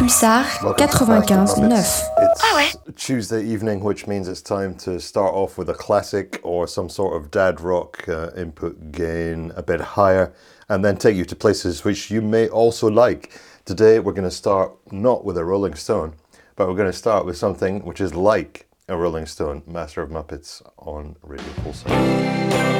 Pulsar 95.9. Ah ouais. Tuesday evening, which means it's time to start off with a classic or some sort of dad rock uh, input gain a bit higher, and then take you to places which you may also like. Today, we're going to start not with a Rolling Stone, but we're going to start with something which is like a Rolling Stone, Master of Muppets on Radio Pulsar.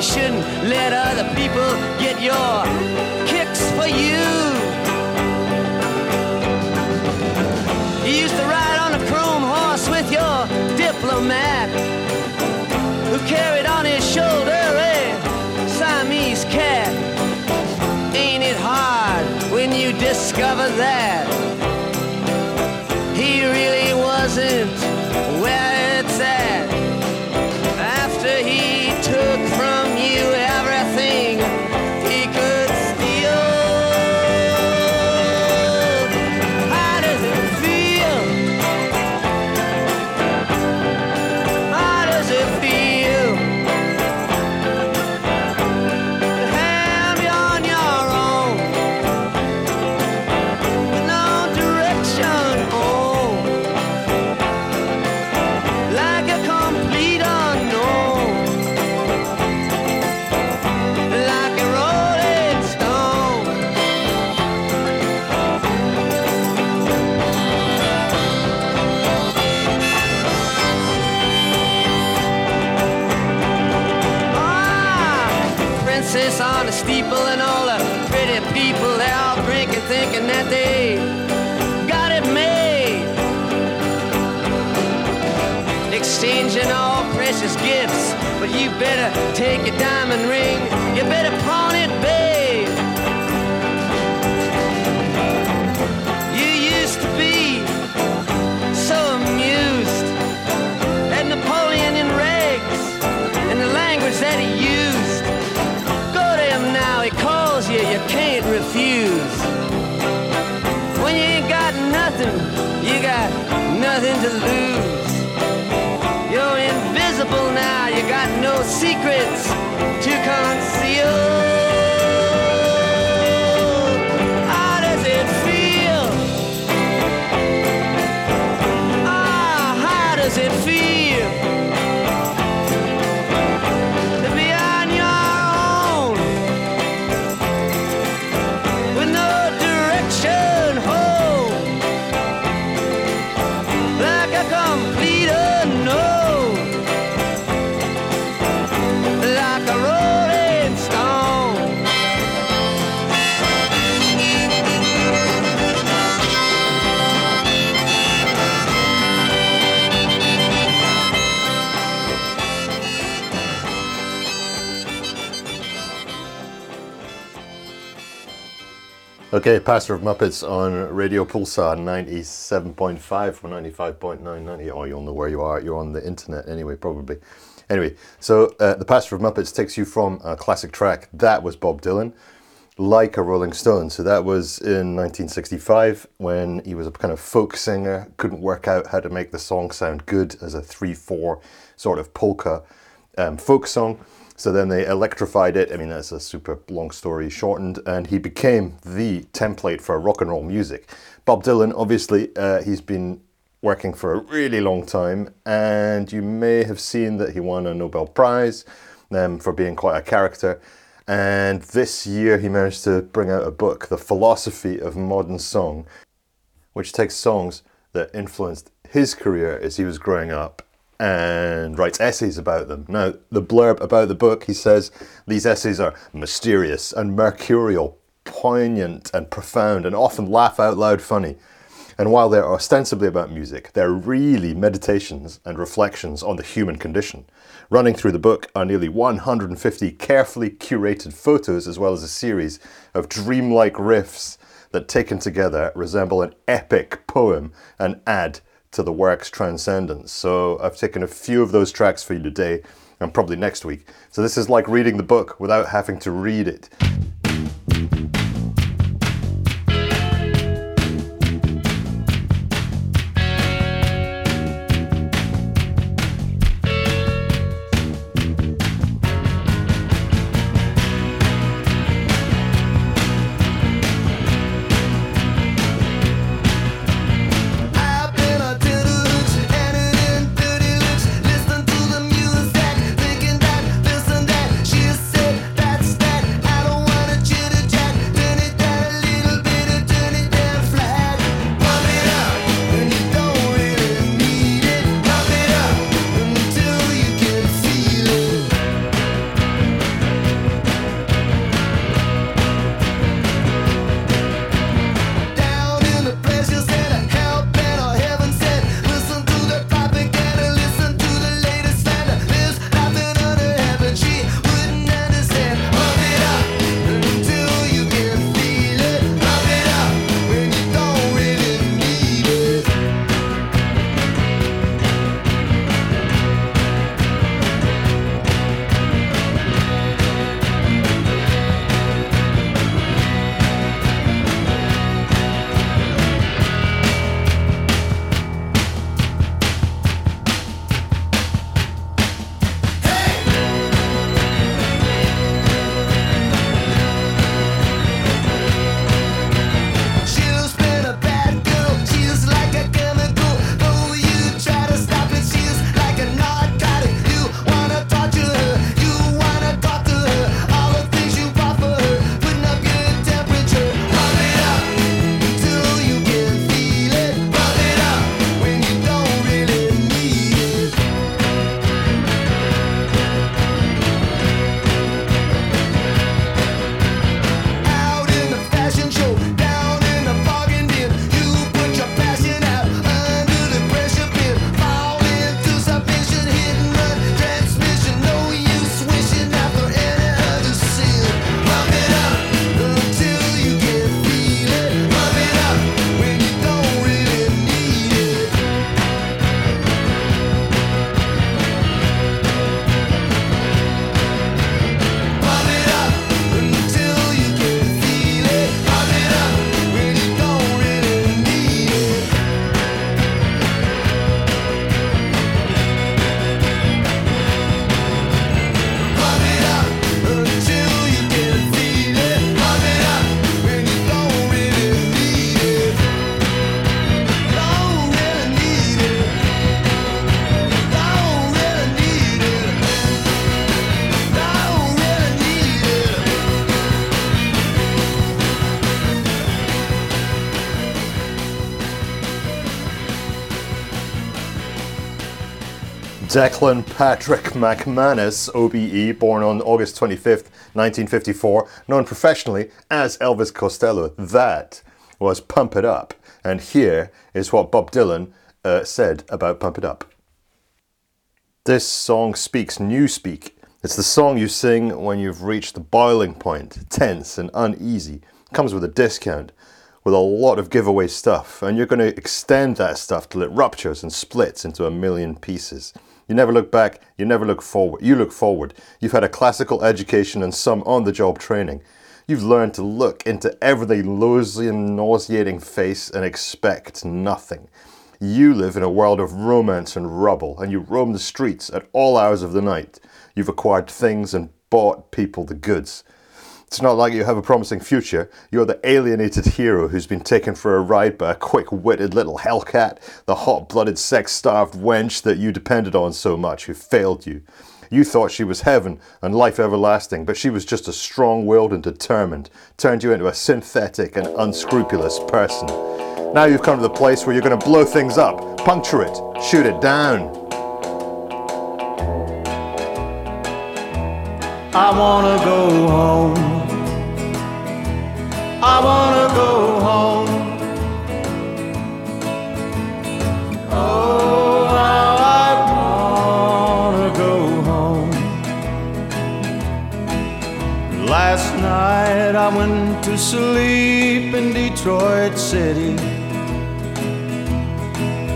You shouldn't let other people get your kicks for you. You better take it diamond secrets to conceal. Okay, Pastor of Muppets on Radio Pulsar 97.5 or 95.9, 90. Oh, you'll know where you are. You're on the internet anyway, probably. Anyway, so uh, the Pastor of Muppets takes you from a classic track. That was Bob Dylan, like a Rolling Stone. So that was in 1965 when he was a kind of folk singer, couldn't work out how to make the song sound good as a 3 4 sort of polka um, folk song. So then they electrified it. I mean, that's a super long story shortened, and he became the template for rock and roll music. Bob Dylan, obviously, uh, he's been working for a really long time, and you may have seen that he won a Nobel Prize um, for being quite a character. And this year he managed to bring out a book, The Philosophy of Modern Song, which takes songs that influenced his career as he was growing up and writes essays about them. Now, the blurb about the book, he says these essays are mysterious and mercurial, poignant and profound, and often laugh out loud funny. And while they're ostensibly about music, they're really meditations and reflections on the human condition. Running through the book are nearly 150 carefully curated photos, as well as a series of dreamlike riffs that, taken together, resemble an epic poem and add to the work's transcendence. So I've taken a few of those tracks for you today and probably next week. So this is like reading the book without having to read it. Declan Patrick McManus, OBE, born on August 25th, 1954, known professionally as Elvis Costello. That was Pump It Up. And here is what Bob Dylan uh, said about Pump It Up. This song speaks new speak. It's the song you sing when you've reached the boiling point, tense and uneasy. Comes with a discount, with a lot of giveaway stuff, and you're going to extend that stuff till it ruptures and splits into a million pieces. You never look back, you never look forward. You look forward. You've had a classical education and some on the job training. You've learned to look into every nauseating face and expect nothing. You live in a world of romance and rubble, and you roam the streets at all hours of the night. You've acquired things and bought people the goods. It's not like you have a promising future. You're the alienated hero who's been taken for a ride by a quick witted little hellcat, the hot blooded, sex starved wench that you depended on so much, who failed you. You thought she was heaven and life everlasting, but she was just a strong willed and determined, turned you into a synthetic and unscrupulous person. Now you've come to the place where you're going to blow things up, puncture it, shoot it down. I wanna go home. I wanna go home. Oh, how I wanna go home. Last night I went to sleep in Detroit City.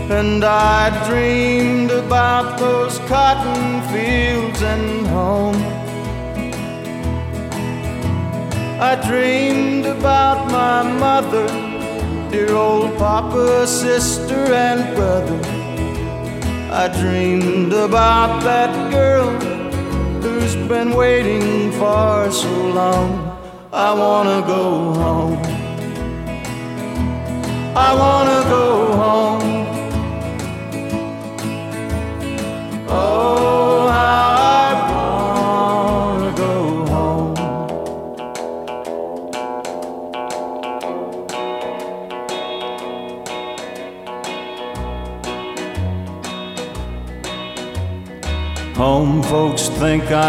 And I dreamed about those cotton fields and home. I dreamed about my mother, dear old papa, sister, and brother. I dreamed about that girl who's been waiting for so long. I wanna go home. I wanna go home.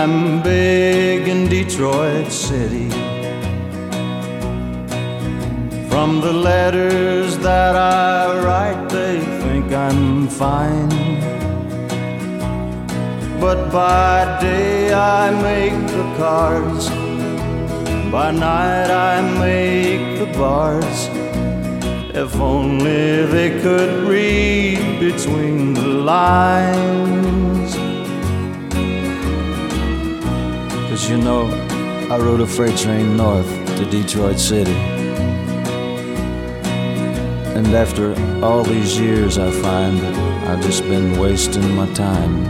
I'm big in Detroit City. From the letters that I write, they think I'm fine. But by day I make the cards, by night I make the bars. If only they could read between the lines. Cause you know, I rode a freight train north to Detroit City. And after all these years, I find that I've just been wasting my time.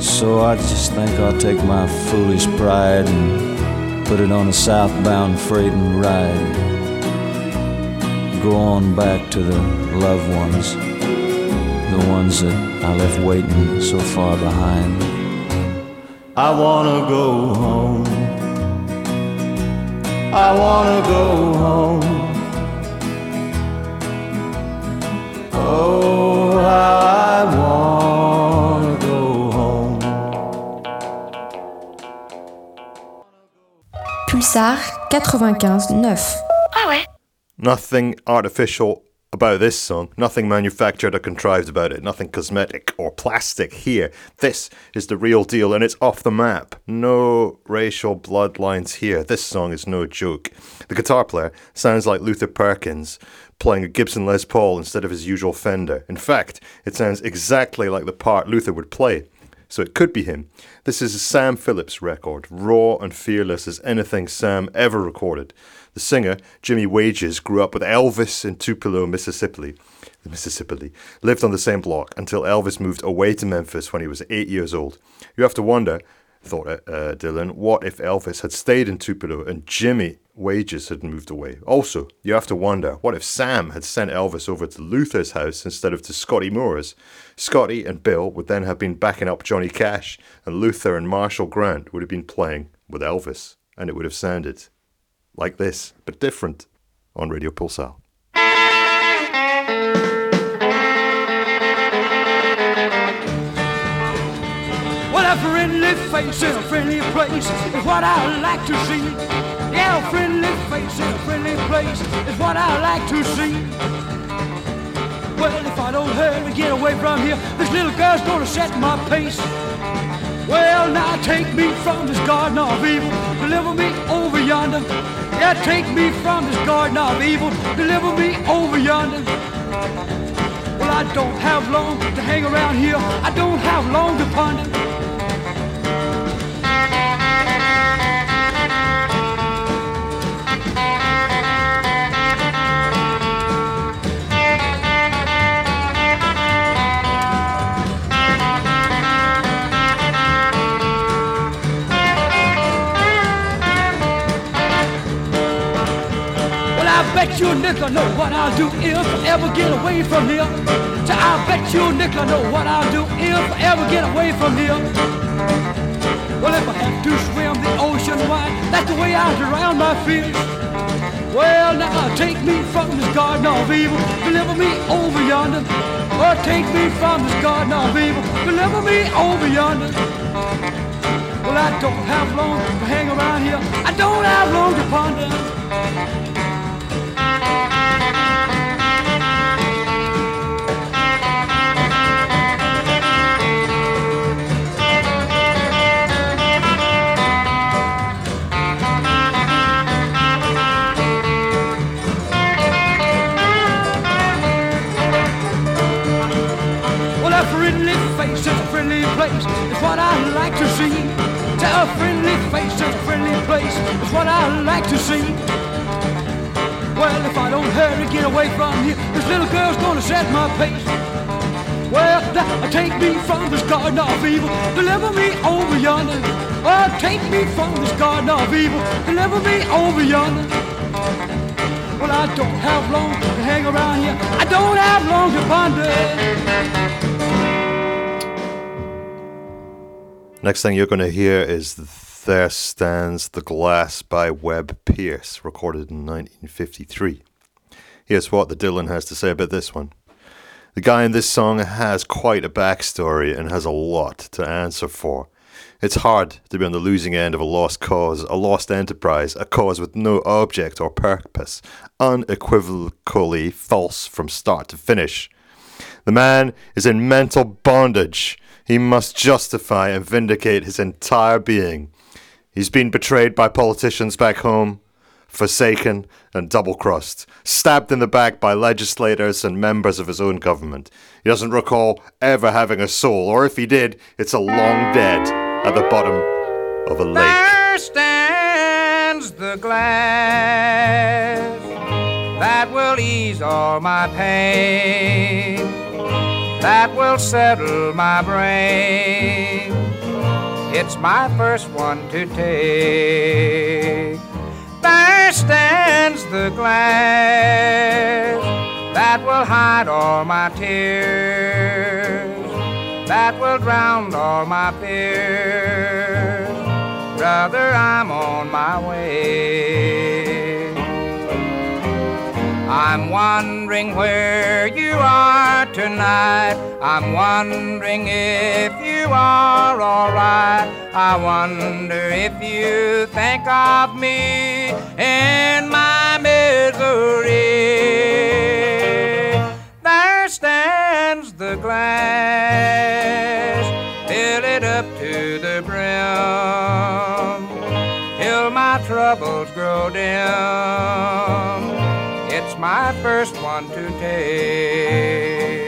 So I just think I'll take my foolish pride and put it on a southbound freight and ride. Go on back to the loved ones, the ones that I left waiting so far behind. I wanna go home. I wanna go home. Oh, how I wanna go home. Pulsar 95.9. Ah Nothing artificial about this song, nothing manufactured or contrived about it, nothing cosmetic or plastic here. This is the real deal and it's off the map. No racial bloodlines here. This song is no joke. The guitar player sounds like Luther Perkins playing a Gibson Les Paul instead of his usual Fender. In fact, it sounds exactly like the part Luther would play. So it could be him. This is a Sam Phillips record, raw and fearless as anything Sam ever recorded. The singer, Jimmy Wages, grew up with Elvis in Tupelo, Mississippi. Mississippi lived on the same block until Elvis moved away to Memphis when he was eight years old. You have to wonder, thought uh, Dylan, what if Elvis had stayed in Tupelo and Jimmy Wages had moved away? Also, you have to wonder, what if Sam had sent Elvis over to Luther's house instead of to Scotty Moore's? Scotty and Bill would then have been backing up Johnny Cash, and Luther and Marshall Grant would have been playing with Elvis, and it would have sounded like this, but different, on Radio Pulsar. a friendly face in a friendly place is what I like to see. Yeah, a friendly face in a friendly place is what I like to see. Well, if I don't hurry, get away from here, this little girl's gonna set my pace. Well, now take me from this garden of evil, deliver me over yonder. Yeah, take me from this garden of evil, deliver me over yonder. Well, I don't have long to hang around here, I don't have long to ponder. You a nickel know what I'll do if I ever get away from here. I bet you a nickel know what I'll do if I ever get away from here. Well, if I have to swim the ocean wide, that's the way I drown my fears. Well, now take me from this garden of evil, deliver me over yonder. Or take me from this garden of evil, deliver me over yonder. Well, I don't have long to hang around here. I don't have long to ponder. What I like to see. Tell a friendly face a friendly place. is what I like to see. Well, if I don't hurry, get away from here, this little girl's gonna set my pace. Well, now uh, take me from this garden of evil, deliver me over yonder. Oh, take me from this garden of evil, deliver me over yonder. Well, I don't have long to hang around here. I don't have long to ponder. Next thing you're going to hear is There Stands the Glass by Webb Pierce, recorded in 1953. Here's what the Dylan has to say about this one. The guy in this song has quite a backstory and has a lot to answer for. It's hard to be on the losing end of a lost cause, a lost enterprise, a cause with no object or purpose, unequivocally false from start to finish. The man is in mental bondage. He must justify and vindicate his entire being. He's been betrayed by politicians back home, forsaken and double crossed, stabbed in the back by legislators and members of his own government. He doesn't recall ever having a soul, or if he did, it's a long dead at the bottom of a lake. There stands the glass that will ease all my pain, that will settle my brain. It's my first one to take. There stands the glass that will hide all my tears, that will drown all my fears. Brother, I'm on my way. I'm wondering where you are tonight. I'm wondering if you are alright. I wonder if you think of me in my misery. There stands the glass, fill it up to the brim, till my troubles grow dim. My first one to take.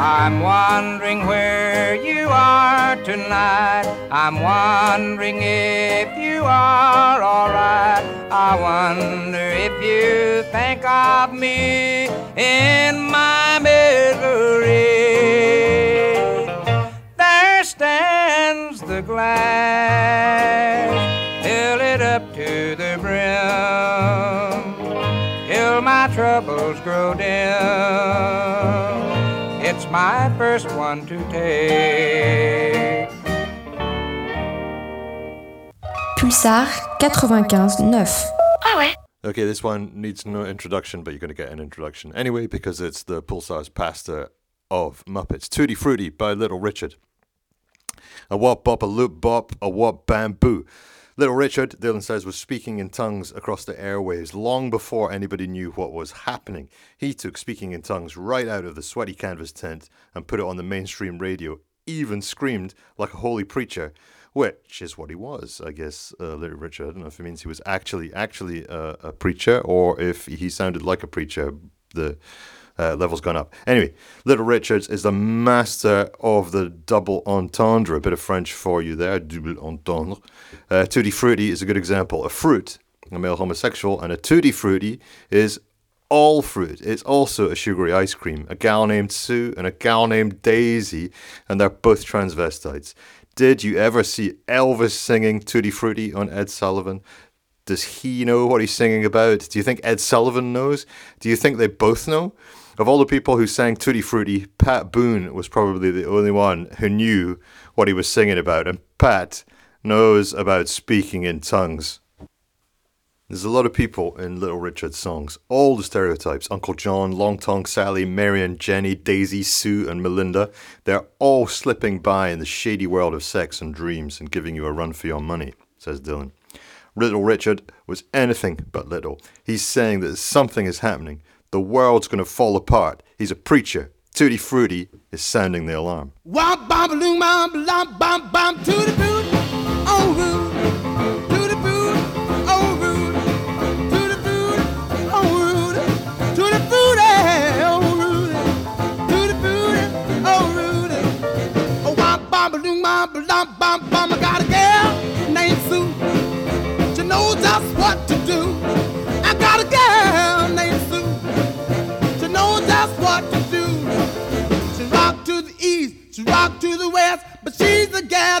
I'm wondering where you are tonight. I'm wondering if you are alright. I wonder if you think of me in my misery. There stands the glass, fill it up to the brim, till my troubles grow dim. It's my first one to take. Pulsar 95.9. Ah okay, this one needs no introduction, but you're going to get an introduction anyway because it's the Pulsar's Pastor of Muppets. Tutti Frutti by Little Richard. A wop bop, a loop bop, a wop bamboo. Little Richard, Dylan says, was speaking in tongues across the airwaves long before anybody knew what was happening. He took speaking in tongues right out of the sweaty canvas tent and put it on the mainstream radio, even screamed like a holy preacher, which is what he was, I guess. Uh, Little Richard, I don't know if it means he was actually actually uh, a preacher or if he sounded like a preacher. The uh, level's gone up. Anyway, Little Richards is the master of the double entendre. A bit of French for you there, double entendre. Uh, tutti frutti is a good example. A fruit, a male homosexual, and a tutti frutti is all fruit. It's also a sugary ice cream. A gal named Sue and a gal named Daisy, and they're both transvestites. Did you ever see Elvis singing Tutti Frutti on Ed Sullivan? Does he know what he's singing about? Do you think Ed Sullivan knows? Do you think they both know? Of all the people who sang Tutti Frutti, Pat Boone was probably the only one who knew what he was singing about, and Pat knows about speaking in tongues. There's a lot of people in Little Richard's songs. All the stereotypes Uncle John, Long Tongue Sally, Marion, Jenny, Daisy, Sue, and Melinda they're all slipping by in the shady world of sex and dreams and giving you a run for your money, says Dylan. Little Richard was anything but little. He's saying that something is happening. The world's going to fall apart. He's a preacher. Tutti Frutti is sounding the alarm. To the west, but she's the gal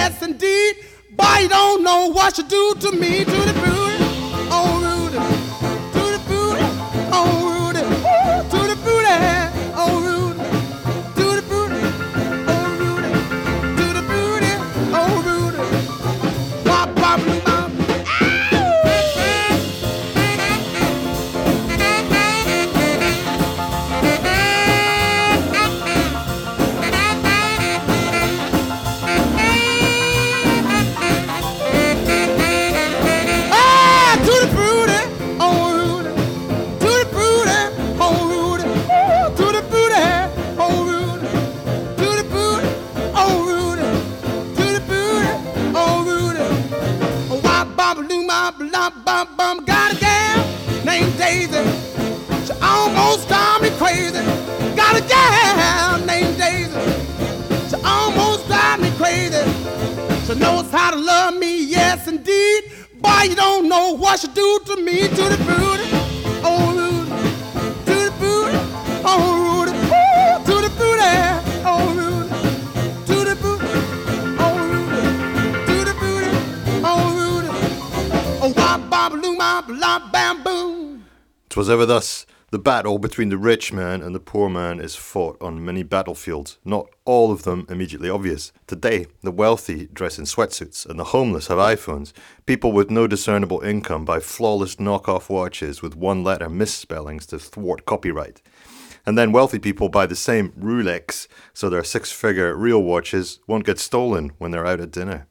yes indeed. But you don't know what she do to me, to the booty, oh Rudy, battle between the rich man and the poor man is fought on many battlefields, not all of them immediately obvious. Today, the wealthy dress in sweatsuits and the homeless have iPhones. People with no discernible income buy flawless knockoff watches with one letter misspellings to thwart copyright. And then wealthy people buy the same Rolex, so their six figure real watches won't get stolen when they're out at dinner.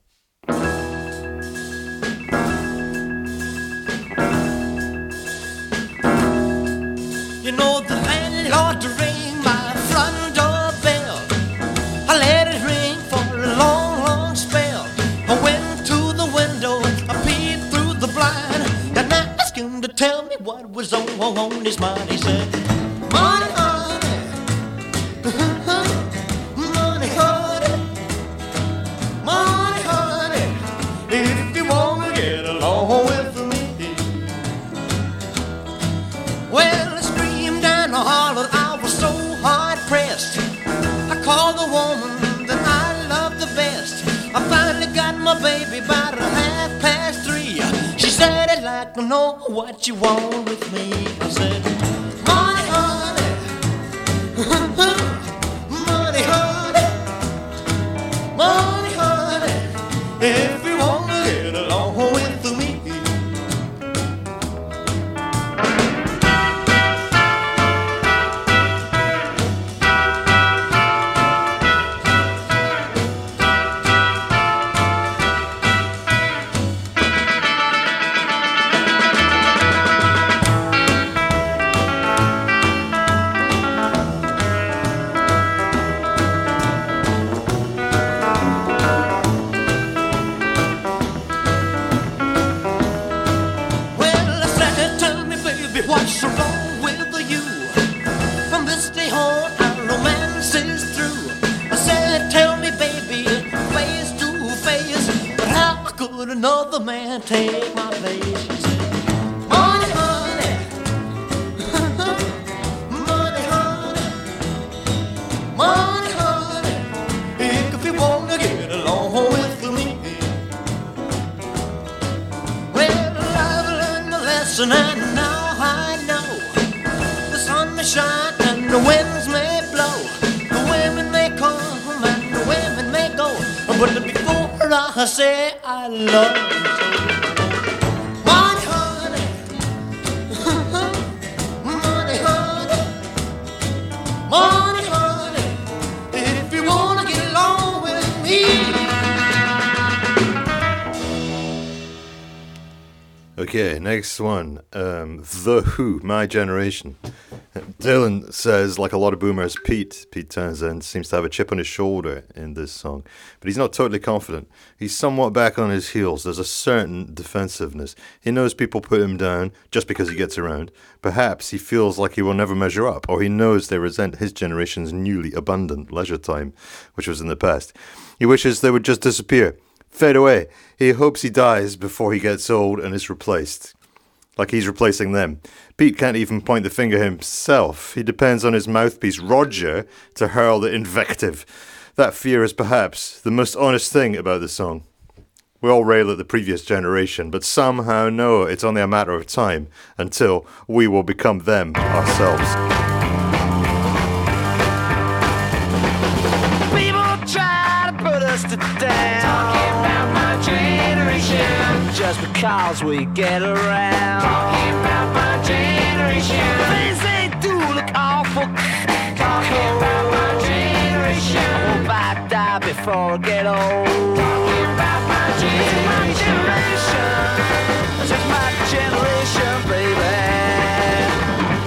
And I hollered. I was so hard pressed. I called the woman know what you want with me. I said, Okay, next one. Um, the Who, My Generation. Dylan says, like a lot of boomers, Pete, Pete Townshend, seems to have a chip on his shoulder in this song. But he's not totally confident. He's somewhat back on his heels. There's a certain defensiveness. He knows people put him down just because he gets around. Perhaps he feels like he will never measure up, or he knows they resent his generation's newly abundant leisure time, which was in the past. He wishes they would just disappear, fade away. He hopes he dies before he gets old and is replaced like he's replacing them. Pete can't even point the finger himself. He depends on his mouthpiece, Roger, to hurl the invective. That fear is perhaps the most honest thing about the song. We all rail at the previous generation, but somehow know it's only a matter of time until we will become them ourselves. Generation. Because we get around. Talking about my generation. Things they do look awful. Talking about my generation. I hope I die before I get old. Talking about my generation. This is my generation, baby.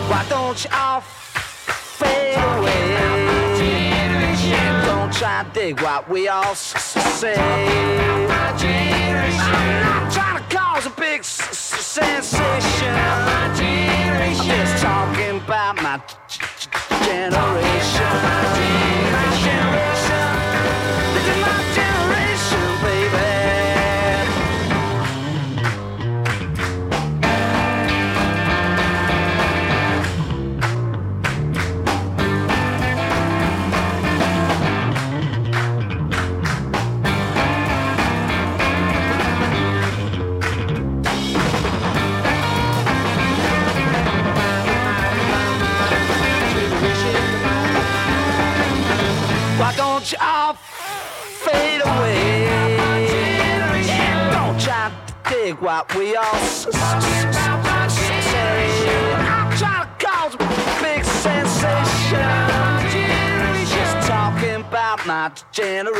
Why don't you to dig what we all s- s- say. I'm not trying to cause a big s- s- sensation. I'm just talking about my generation. My generation. We all trying to cause big sensation. Just talking about my generation.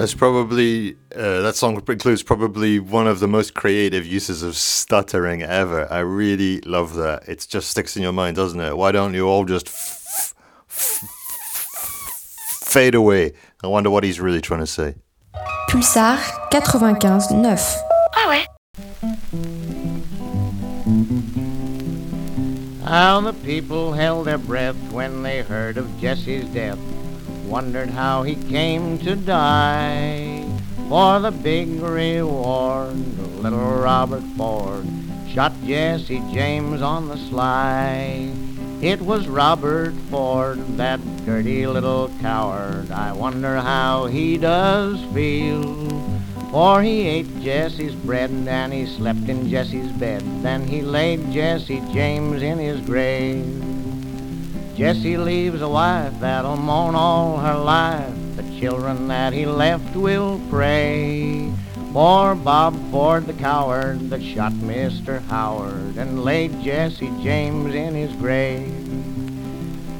That's probably uh, that song includes probably one of the most creative uses of stuttering ever. I really love that. It just sticks in your mind, doesn't it? Why don't you all just f- f- f- fade away? I wonder what he's really trying to say. Pulsar 95.9. How the people held their breath when they heard of Jesse's death. Wondered how he came to die. For the big reward, little Robert Ford shot Jesse James on the sly. It was Robert Ford, that dirty little coward. I wonder how he does feel. For he ate Jesse's bread and he slept in Jesse's bed. Then he laid Jesse James in his grave. Jesse leaves a wife that'll mourn all her life. The children that he left will pray. For Bob Ford, the coward that shot Mr. Howard and laid Jesse James in his grave.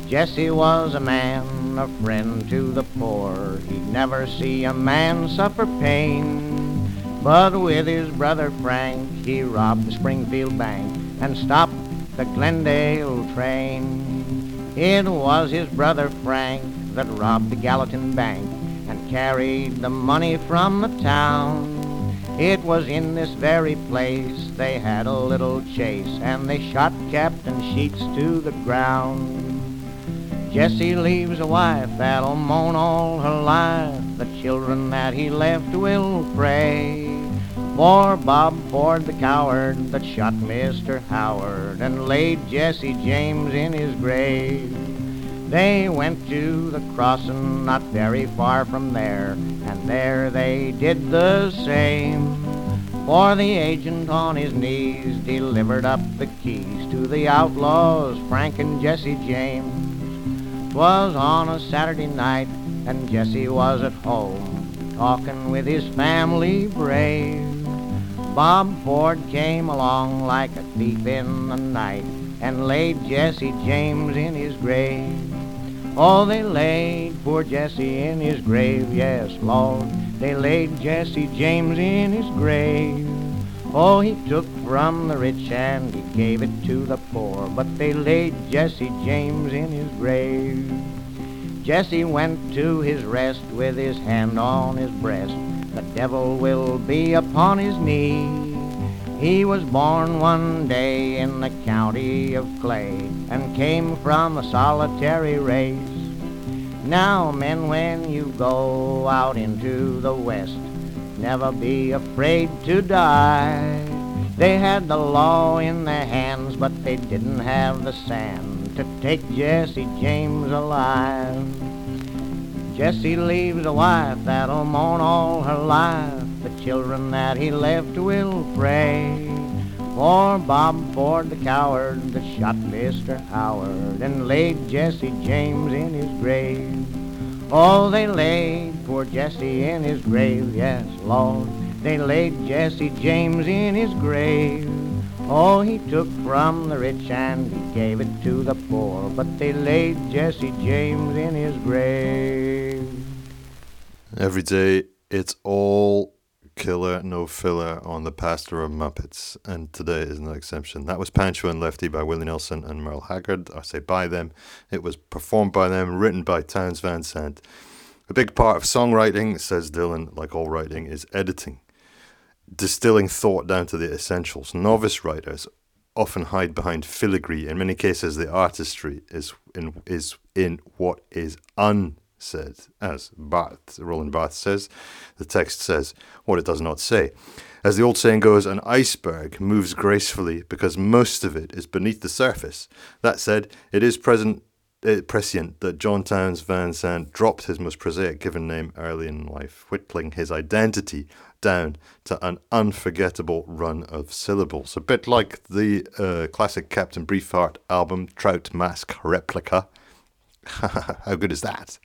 Jesse was a man, a friend to the poor. He'd never see a man suffer pain. But with his brother Frank, he robbed the Springfield Bank and stopped the Glendale train. It was his brother Frank that robbed the Gallatin Bank and carried the money from the town. It was in this very place they had a little chase and they shot Captain Sheets to the ground. Jesse leaves a wife that'll moan all her life. The children that he left will pray. For Bob Ford, the coward that shot Mr. Howard and laid Jesse James in his grave. They went to the crossing not very far from there, and there they did the same. For the agent on his knees delivered up the keys to the outlaws, Frank and Jesse James. 'Twas on a Saturday night, and Jesse was at home, talking with his family brave. Bob Ford came along like a thief in the night, and laid Jesse James in his grave. Oh, they laid poor Jesse in his grave, yes, Lord. They laid Jesse James in his grave. Oh, he took from the rich and he gave it to the poor, but they laid Jesse James in his grave. Jesse went to his rest with his hand on his breast. The devil will be upon his knee. He was born one day in the county of Clay and came from a solitary race. Now, men, when you go out into the west, never be afraid to die. They had the law in their hands, but they didn't have the sand to take Jesse James alive. Jesse leaves a wife that'll mourn all her life. The children that he left will pray. For Bob Ford, the coward that shot Mr. Howard and laid Jesse James in his grave. Oh, they laid poor Jesse in his grave, yes, Lord. They laid Jesse James in his grave. Oh, he took from the rich and he gave it to the poor, but they laid Jesse James in his grave. Every day, it's all killer, no filler on the Pastor of Muppets, and today is no exception. That was Pancho and Lefty by Willie Nelson and Merle Haggard. I say by them. It was performed by them, written by Townes Van Zandt. A big part of songwriting, says Dylan, like all writing, is editing. Distilling thought down to the essentials. Novice writers often hide behind filigree. In many cases, the artistry is in is in what is unsaid, as Barth, Roland Barthes says. The text says what it does not say. As the old saying goes, an iceberg moves gracefully because most of it is beneath the surface. That said, it is present uh, prescient that John Townes Van Zandt dropped his most prosaic given name early in life, whittling his identity down to an unforgettable run of syllables. A bit like the uh, classic Captain Beefheart album, Trout Mask Replica. How good is that?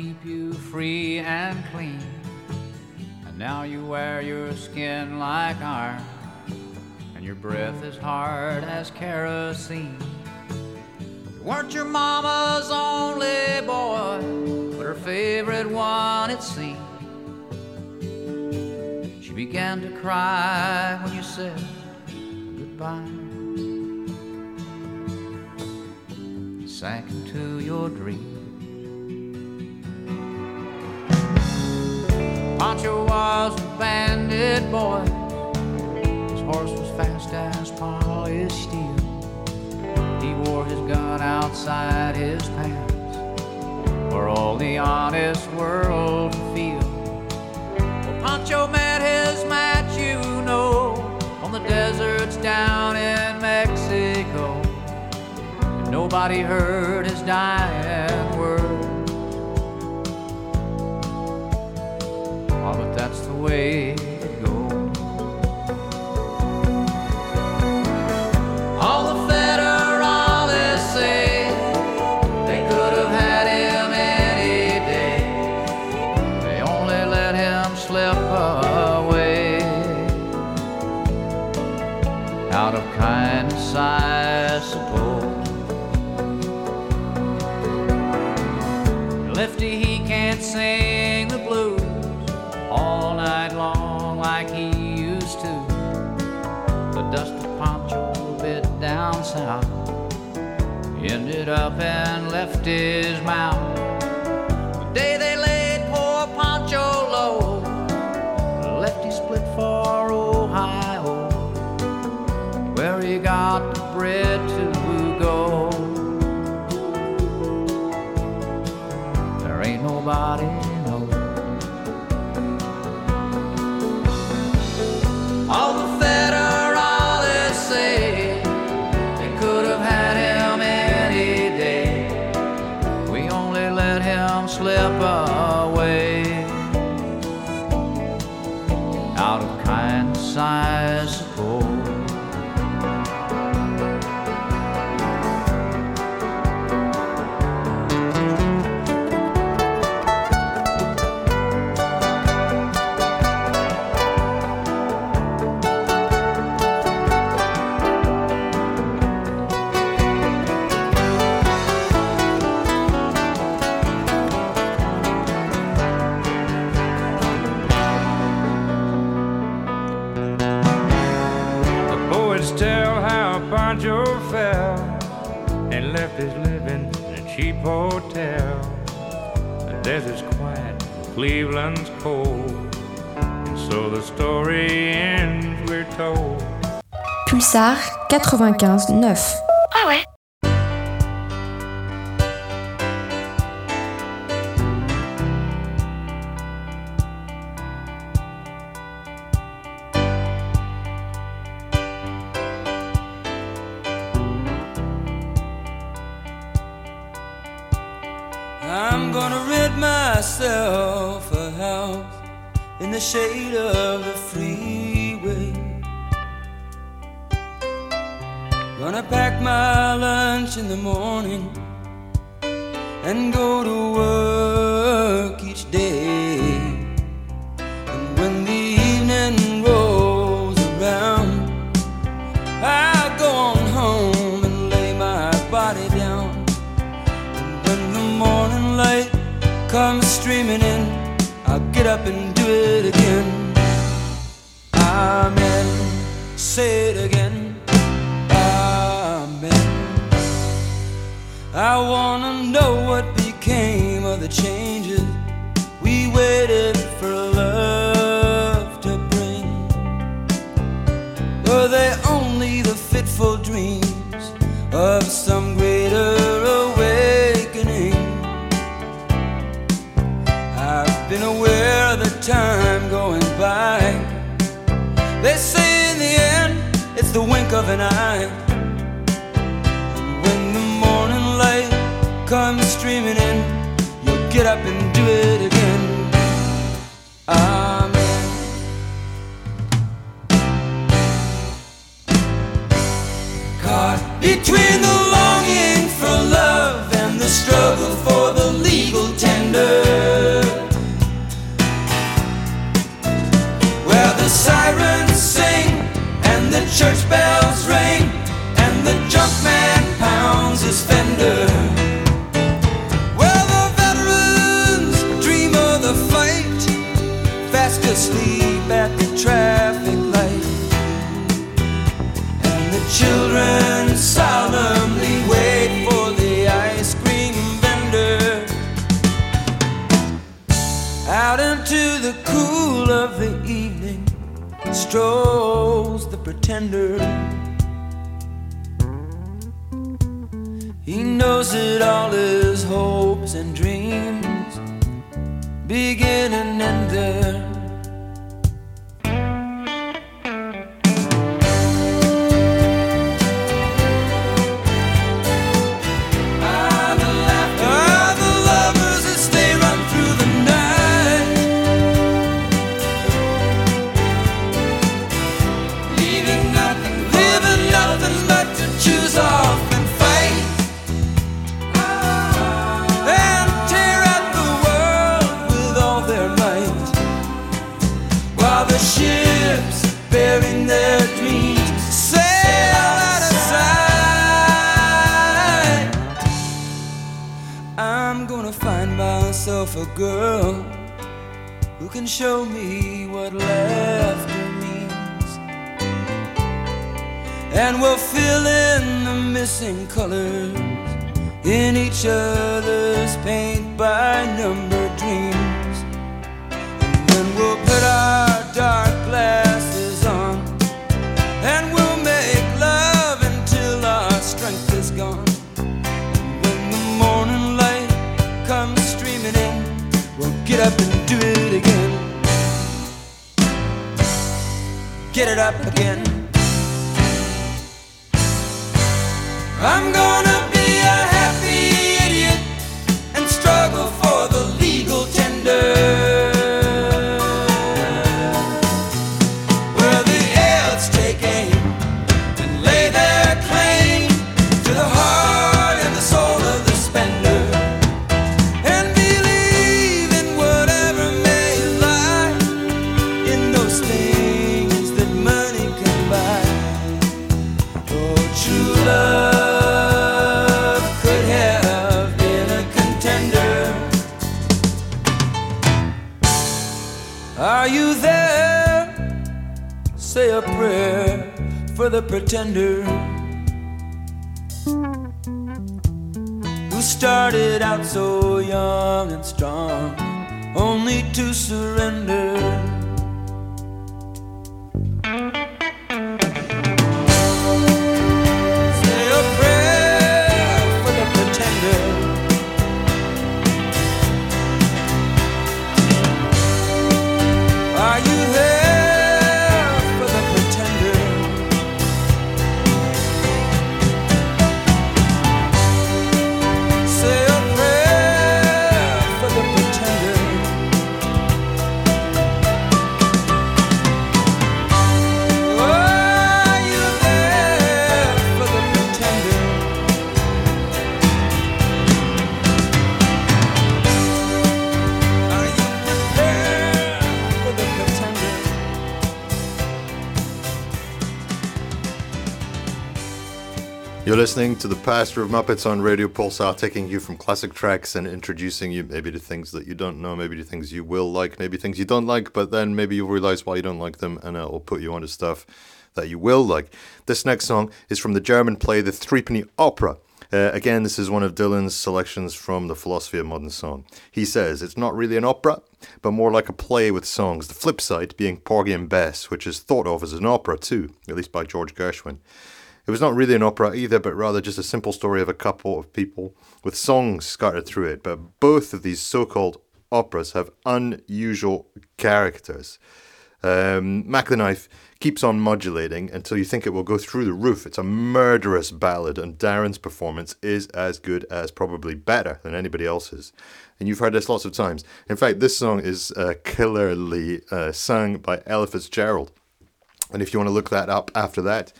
Keep you free and clean. And now you wear your skin like iron, and your breath is hard as kerosene. You weren't your mama's only boy, but her favorite one, it seemed. She began to cry when you said goodbye. sank into your dream. Pancho was a bandit boy. His horse was fast as polished steel. He wore his gun outside his pants for all the honest world to feel. Well, Pancho met his match, you know, on the deserts down in Mexico. And Nobody heard his dying but ended up and left his mouth. Cleveland's cold, and so the story ends, we're told. Pulsar 95.9. comes streaming in, I'll get up and do it again. Amen. Say it again. Amen. I wanna know what became of the changes we waited time going by. They say in the end, it's the wink of an eye. And when the morning light comes streaming in, you'll get up and do it again. Church bells ring and the junk man pounds his fender. Where the veterans dream of the fight, fast asleep at the traffic light. And the children solemnly wait for the ice cream vendor. Out into the cool of the evening strolls the pretender. He knows that all his hopes and dreams begin and end there. Are you there? Say a prayer for the pretender who started out so young and strong, only to surrender. Listening to the Pastor of Muppets on Radio Pulsar, taking you from classic tracks and introducing you maybe to things that you don't know, maybe to things you will like, maybe things you don't like, but then maybe you'll realize why you don't like them and it will put you onto stuff that you will like. This next song is from the German play The Threepenny Opera. Uh, again, this is one of Dylan's selections from the Philosophy of Modern Song. He says it's not really an opera, but more like a play with songs. The flip side being Porgy and Bess, which is thought of as an opera too, at least by George Gershwin. It was not really an opera either, but rather just a simple story of a couple of people with songs scattered through it. But both of these so called operas have unusual characters. Um, Mac the Knife keeps on modulating until you think it will go through the roof. It's a murderous ballad, and Darin's performance is as good as probably better than anybody else's. And you've heard this lots of times. In fact, this song is uh, killerly uh, sung by Ella Fitzgerald. And if you want to look that up after that,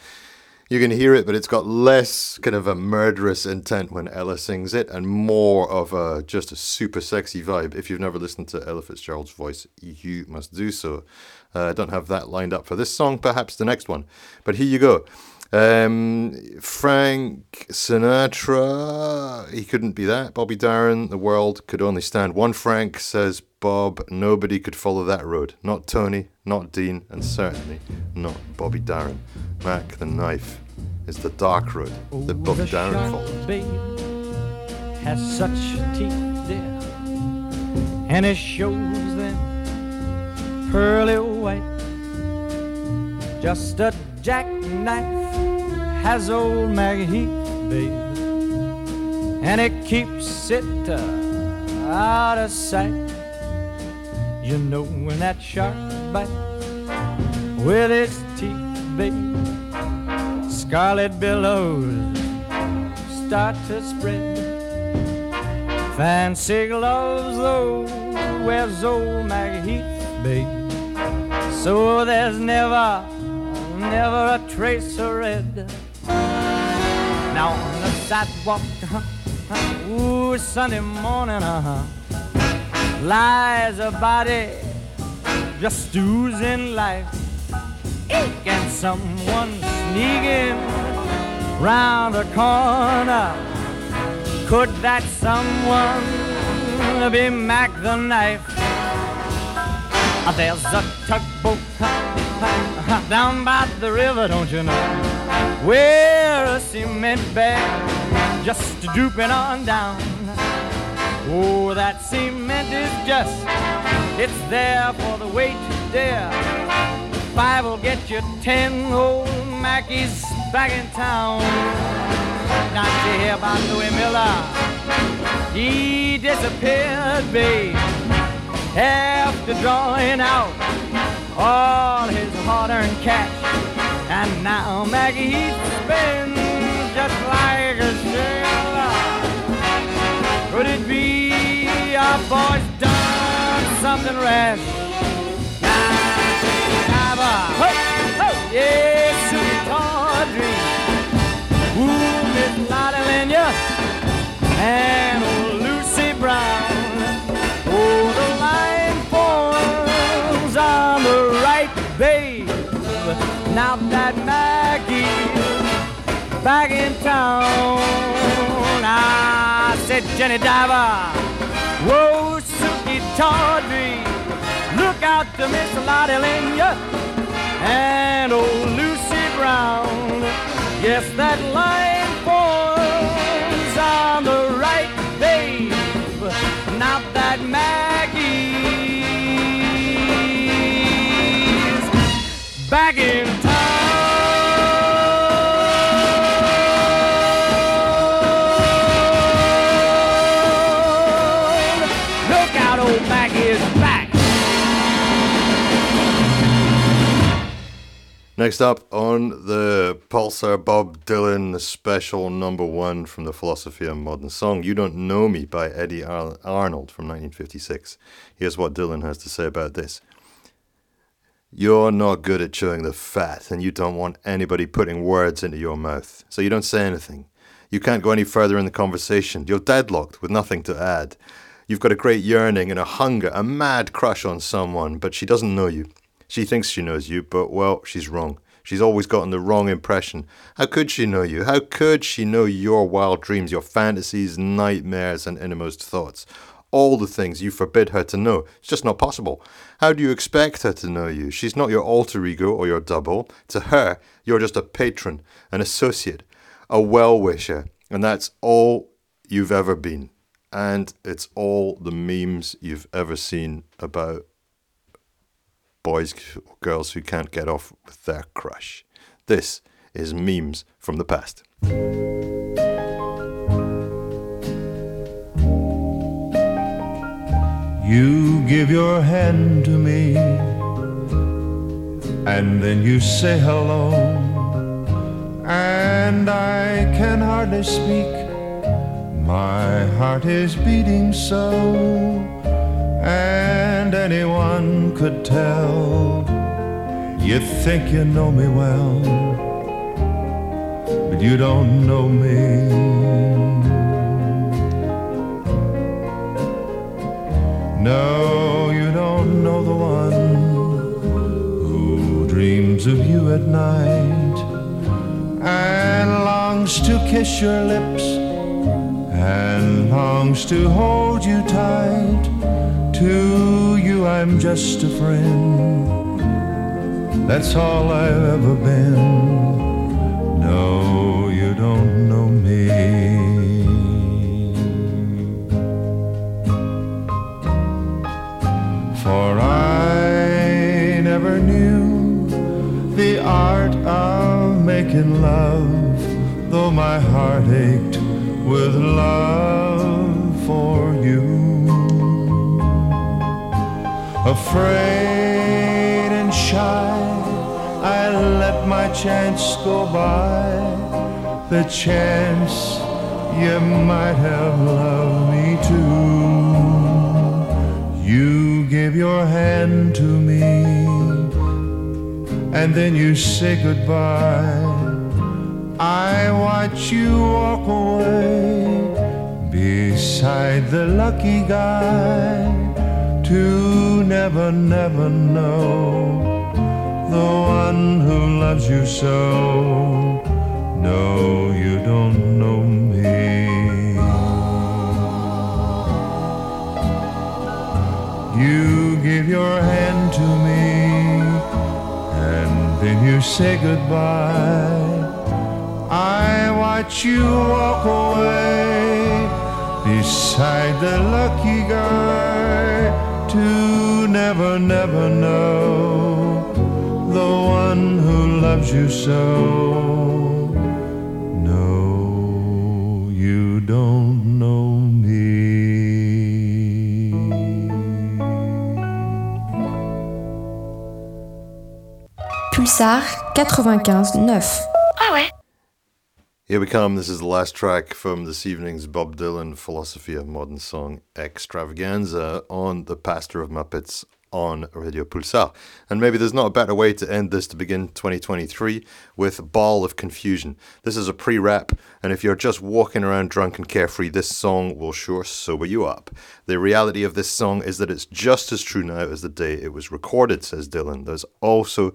you can hear it, but it's got less kind of a murderous intent when Ella sings it and more of a just a super sexy vibe. If you've never listened to Ella Fitzgerald's voice, you must do so. Uh, I don't have that lined up for this song, perhaps the next one. But here you go. Um, Frank Sinatra, he couldn't be that. Bobby Darin, the world could only stand one Frank, says Bob. Nobody could follow that road. Not Tony, not Dean, and certainly not Bobby Darin. Mac the Knife is the dark road that Bobby Darin followed. has such teeth there, and it shows them pearly white. Just a jackknife has old MacHeath, babe, and it keeps it uh, out of sight. You know when that shark bites with its teeth, babe, scarlet billows start to spread. Fancy gloves, though, wears old MacHeath, babe. So there's never, never a trace of red. Now on the sidewalk, ooh, Sunday morning, uh-huh, lies a body just oozing life. And someone sneaking round the corner. Could that someone be Mac the Knife? Uh, There's a tugboat uh, down by the river, don't you know? Where a cement bag just drooping on down. Oh, that cement is just, it's there for the weight to dare. Five will get you ten old Mackies back in town. Not you hear about Louis Miller? He disappeared, babe, after drawing out all his hard-earned cash. And now Maggie spins just like a sailor. Could it be our boy's done something rash? Diver, ho, ho, yeah, sweet Tawdry. Ooh, Miss Lotte Lenya and Lucy Brown. Babe. Now that Maggie's back in town, I said, Jenny Diver, whoa, Suki Tawdry, look out to Miss Lotte Lenya and old Lucy Brown. Yes, that line forms on the right, babe. Now that Maggie's back in town. Look out, old Maggie is back. Next up on the Pulsar Bob Dylan special number one from the Philosophy of Modern Song, You Don't Know Me by Eddie Ar- Arnold from 1956. Here's what Dylan has to say about this. You're not good at chewing the fat, and you don't want anybody putting words into your mouth, so you don't say anything. You can't go any further in the conversation. You're deadlocked with nothing to add. You've got a great yearning and a hunger, a mad crush on someone, but she doesn't know you. She thinks she knows you, but well, she's wrong. She's always gotten the wrong impression. How could she know you? How could she know your wild dreams, your fantasies, nightmares, and innermost thoughts? All the things you forbid her to know. It's just not possible. How do you expect her to know you? She's not your alter ego or your double. To her, you're just a patron, an associate, a well wisher, and that's all you've ever been. And it's all the memes you've ever seen about boys or girls who can't get off with their crush. This is memes from the past. You give your hand to me, and then you say hello, and I can hardly speak. My heart is beating so, and anyone could tell. You think you know me well, but you don't know me. No, you don't know the one who dreams of you at night and longs to kiss your lips and longs to hold you tight. To you, I'm just a friend. That's all I've ever been. The chance you might have loved me too. You give your hand to me, and then you say goodbye. I watch you walk away beside the lucky guy to never, never know the one who loves you so. No, Give your hand to me, and then you say goodbye. I watch you walk away beside the lucky guy to never, never know the one who loves you so. Pulsar 95.9. Ah ouais Here we come. This is the last track from this evening's Bob Dylan Philosophy of Modern Song extravaganza on the Pastor of Muppets on Radio Pulsar. And maybe there's not a better way to end this to begin 2023 with Ball of Confusion. This is a pre rap, and if you're just walking around drunk and carefree, this song will sure sober you up. The reality of this song is that it's just as true now as the day it was recorded, says Dylan. There's also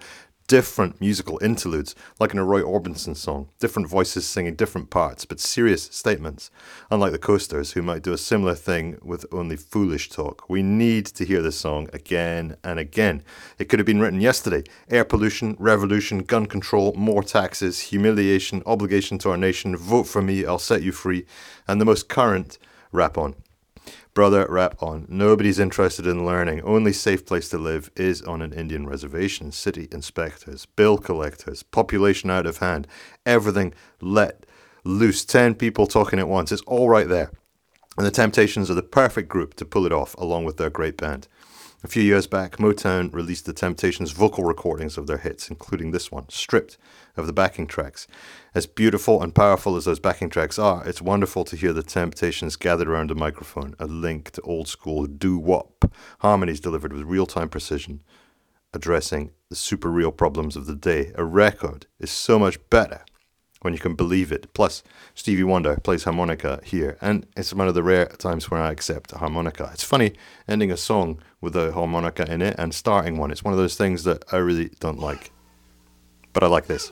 different musical interludes, like in a Roy Orbison song, different voices singing different parts, but serious statements, unlike the Coasters, who might do a similar thing with only foolish talk. We need to hear this song again and again. It could have been written yesterday air pollution, revolution, gun control, more taxes, humiliation, obligation to our nation, vote for me, I'll set you free, and the most current, rap on. Brother, rap on. Nobody's interested in learning. Only safe place to live is on an Indian reservation. City inspectors, bill collectors, population out of hand, everything let loose. Ten people talking at once. It's all right there. And the Temptations are the perfect group to pull it off, along with their great band. A few years back, Motown released the Temptations' vocal recordings of their hits, including this one, stripped of the backing tracks. As beautiful and powerful as those backing tracks are, it's wonderful to hear the Temptations gathered around a microphone, a link to old school doo wop harmonies delivered with real time precision, addressing the super real problems of the day. A record is so much better when you can believe it. Plus, Stevie Wonder plays harmonica here, and it's one of the rare times when I accept a harmonica. It's funny ending a song with a harmonica in it and starting one. It's one of those things that I really don't like. But I like this.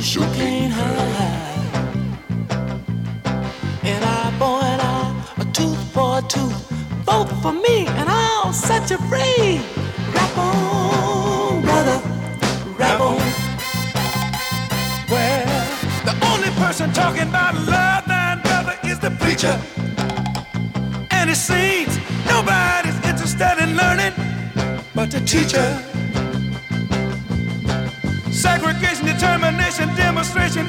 cause you can't hide. An eye for an eye, a tooth for a tooth. Vote for me and I'll set you free. Rap on, brother, rap on. Well, the only person talking about love, nine brother, is the preacher. And it seems nobody's interested in learning but the teacher. Segregation, determination, demonstration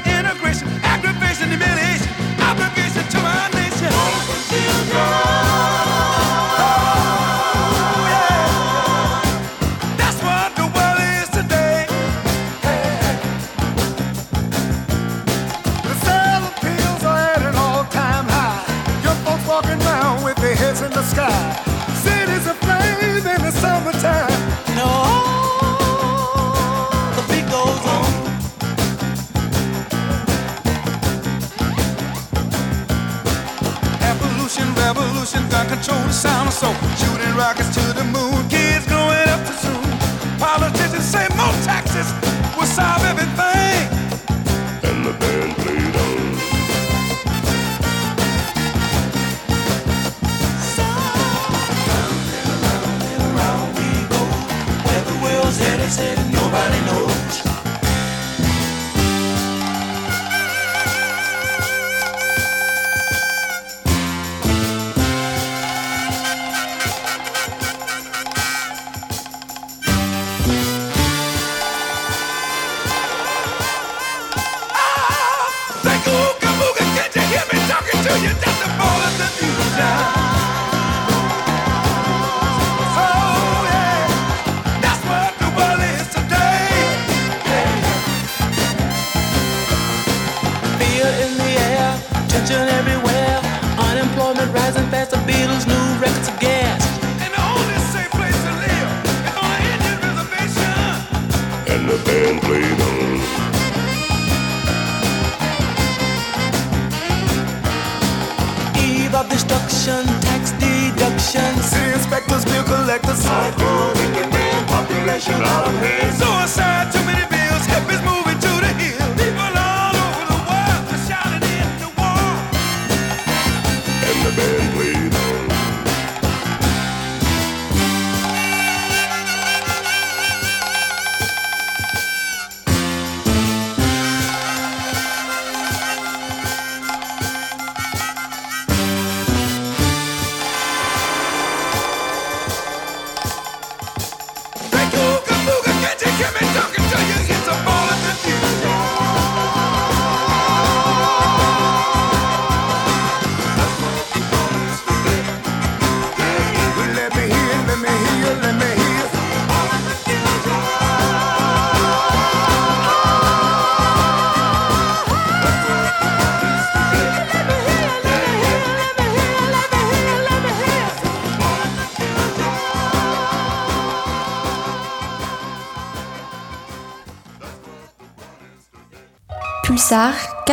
now.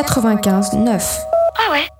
95 9.